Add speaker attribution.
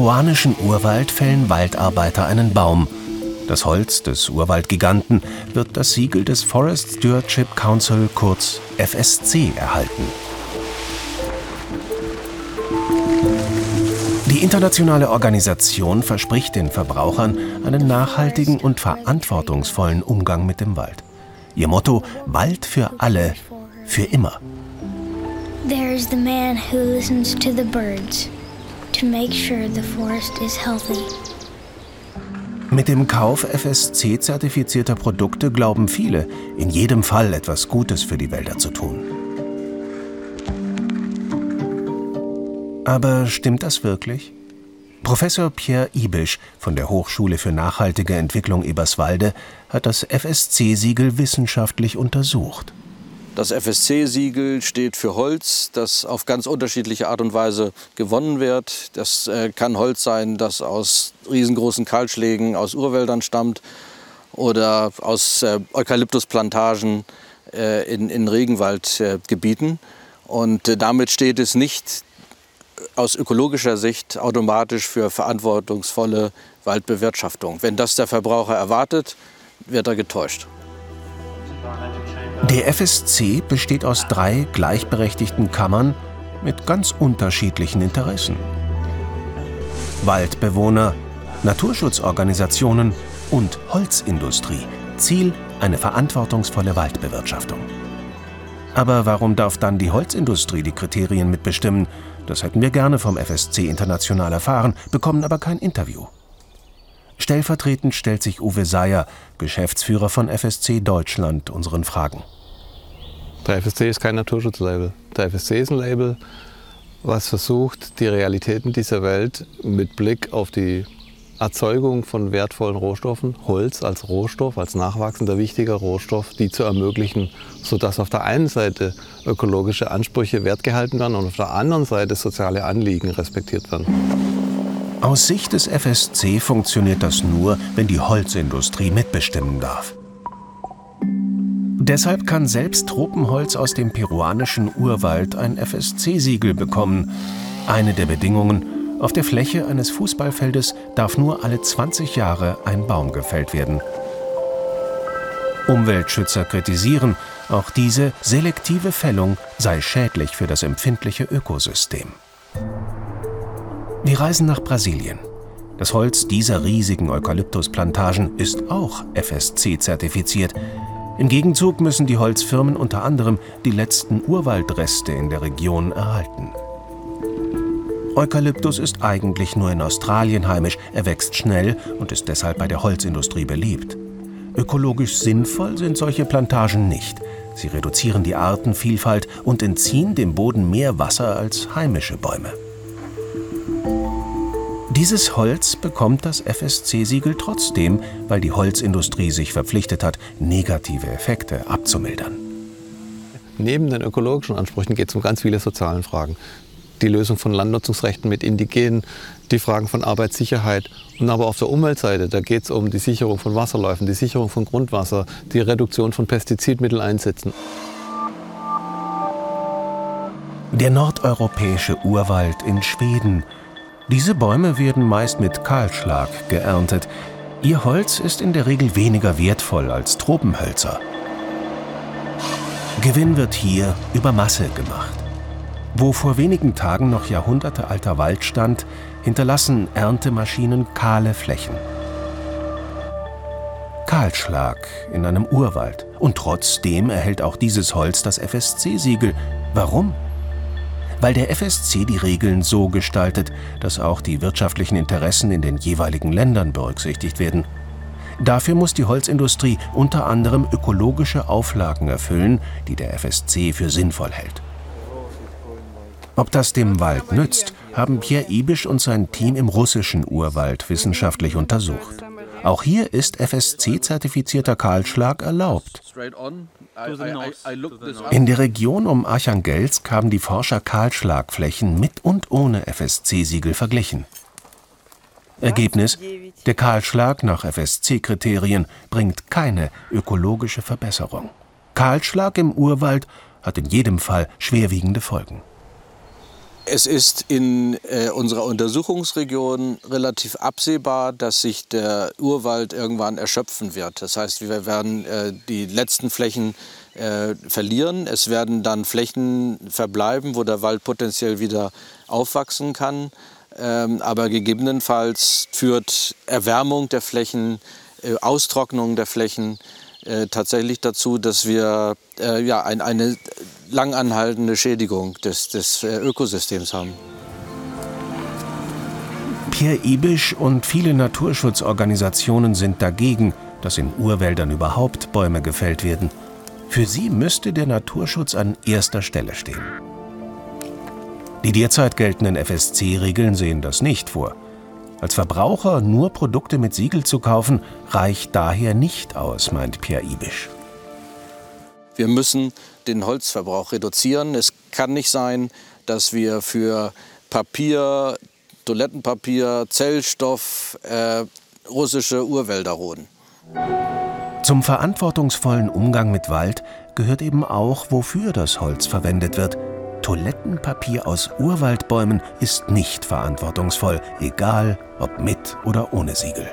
Speaker 1: peruanischen Urwald fällen Waldarbeiter einen Baum. Das Holz des Urwaldgiganten wird das Siegel des Forest Stewardship Council kurz FSC erhalten. Die internationale Organisation verspricht den Verbrauchern einen nachhaltigen und verantwortungsvollen Umgang mit dem Wald. Ihr Motto Wald für alle, für immer. There's the man who listens to the birds to make sure the forest is healthy. Mit dem Kauf FSC-zertifizierter Produkte glauben viele, in jedem Fall etwas Gutes für die Wälder zu tun. Aber stimmt das wirklich? Professor Pierre Ibisch von der Hochschule für nachhaltige Entwicklung Eberswalde hat das FSC-Siegel wissenschaftlich untersucht.
Speaker 2: Das FSC-Siegel steht für Holz, das auf ganz unterschiedliche Art und Weise gewonnen wird. Das äh, kann Holz sein, das aus riesengroßen Kahlschlägen aus Urwäldern stammt oder aus äh, Eukalyptusplantagen äh, in, in Regenwaldgebieten. Und damit steht es nicht aus ökologischer Sicht automatisch für verantwortungsvolle Waldbewirtschaftung. Wenn das der Verbraucher erwartet, wird er getäuscht.
Speaker 1: Der FSC besteht aus drei gleichberechtigten Kammern mit ganz unterschiedlichen Interessen. Waldbewohner, Naturschutzorganisationen und Holzindustrie. Ziel eine verantwortungsvolle Waldbewirtschaftung. Aber warum darf dann die Holzindustrie die Kriterien mitbestimmen? Das hätten wir gerne vom FSC international erfahren, bekommen aber kein Interview. Stellvertretend stellt sich Uwe Seyer, Geschäftsführer von FSC Deutschland, unseren Fragen.
Speaker 3: Der FSC ist kein Naturschutzlabel. Der FSC ist ein Label, was versucht, die Realitäten dieser Welt mit Blick auf die Erzeugung von wertvollen Rohstoffen, Holz als Rohstoff, als nachwachsender wichtiger Rohstoff, die zu ermöglichen, sodass auf der einen Seite ökologische Ansprüche wertgehalten werden und auf der anderen Seite soziale Anliegen respektiert werden.
Speaker 1: Aus Sicht des FSC funktioniert das nur, wenn die Holzindustrie mitbestimmen darf. Deshalb kann selbst Tropenholz aus dem peruanischen Urwald ein FSC-Siegel bekommen. Eine der Bedingungen, auf der Fläche eines Fußballfeldes darf nur alle 20 Jahre ein Baum gefällt werden. Umweltschützer kritisieren, auch diese selektive Fällung sei schädlich für das empfindliche Ökosystem. Wir reisen nach Brasilien. Das Holz dieser riesigen Eukalyptusplantagen ist auch FSC-zertifiziert. Im Gegenzug müssen die Holzfirmen unter anderem die letzten Urwaldreste in der Region erhalten. Eukalyptus ist eigentlich nur in Australien heimisch, er wächst schnell und ist deshalb bei der Holzindustrie beliebt. Ökologisch sinnvoll sind solche Plantagen nicht. Sie reduzieren die Artenvielfalt und entziehen dem Boden mehr Wasser als heimische Bäume. Dieses Holz bekommt das FSC-Siegel trotzdem, weil die Holzindustrie sich verpflichtet hat, negative Effekte abzumildern.
Speaker 3: Neben den ökologischen Ansprüchen geht es um ganz viele soziale Fragen. Die Lösung von Landnutzungsrechten mit Indigenen, die Fragen von Arbeitssicherheit und aber auf der Umweltseite, da geht es um die Sicherung von Wasserläufen, die Sicherung von Grundwasser, die Reduktion von Pestizidmitteleinsätzen.
Speaker 1: Der nordeuropäische Urwald in Schweden diese Bäume werden meist mit Kahlschlag geerntet. Ihr Holz ist in der Regel weniger wertvoll als Tropenhölzer. Gewinn wird hier über Masse gemacht. Wo vor wenigen Tagen noch jahrhundertealter Wald stand, hinterlassen Erntemaschinen kahle Flächen. Kahlschlag in einem Urwald. Und trotzdem erhält auch dieses Holz das FSC-Siegel. Warum? Weil der FSC die Regeln so gestaltet, dass auch die wirtschaftlichen Interessen in den jeweiligen Ländern berücksichtigt werden. Dafür muss die Holzindustrie unter anderem ökologische Auflagen erfüllen, die der FSC für sinnvoll hält. Ob das dem Wald nützt, haben Pierre Ibisch und sein Team im russischen Urwald wissenschaftlich untersucht. Auch hier ist FSC-zertifizierter Kahlschlag erlaubt. In der Region um Archangelsk haben die Forscher Kahlschlagflächen mit und ohne FSC-Siegel verglichen. Ergebnis: Der Kahlschlag nach FSC-Kriterien bringt keine ökologische Verbesserung. Kahlschlag im Urwald hat in jedem Fall schwerwiegende Folgen.
Speaker 2: Es ist in äh, unserer Untersuchungsregion relativ absehbar, dass sich der Urwald irgendwann erschöpfen wird. Das heißt, wir werden äh, die letzten Flächen äh, verlieren. Es werden dann Flächen verbleiben, wo der Wald potenziell wieder aufwachsen kann. Ähm, aber gegebenenfalls führt Erwärmung der Flächen, äh, Austrocknung der Flächen äh, tatsächlich dazu, dass wir äh, ja, ein, eine langanhaltende Schädigung des, des äh, Ökosystems haben.
Speaker 1: Pierre Ibisch und viele Naturschutzorganisationen sind dagegen, dass in Urwäldern überhaupt Bäume gefällt werden. Für sie müsste der Naturschutz an erster Stelle stehen. Die derzeit geltenden FSC-Regeln sehen das nicht vor. Als Verbraucher nur Produkte mit Siegel zu kaufen, reicht daher nicht aus, meint Pierre Ibisch.
Speaker 2: Wir müssen den Holzverbrauch reduzieren. Es kann nicht sein, dass wir für Papier, Toilettenpapier, Zellstoff äh, russische Urwälder roden.
Speaker 1: Zum verantwortungsvollen Umgang mit Wald gehört eben auch, wofür das Holz verwendet wird. Toilettenpapier aus Urwaldbäumen ist nicht verantwortungsvoll, egal ob mit oder ohne Siegel.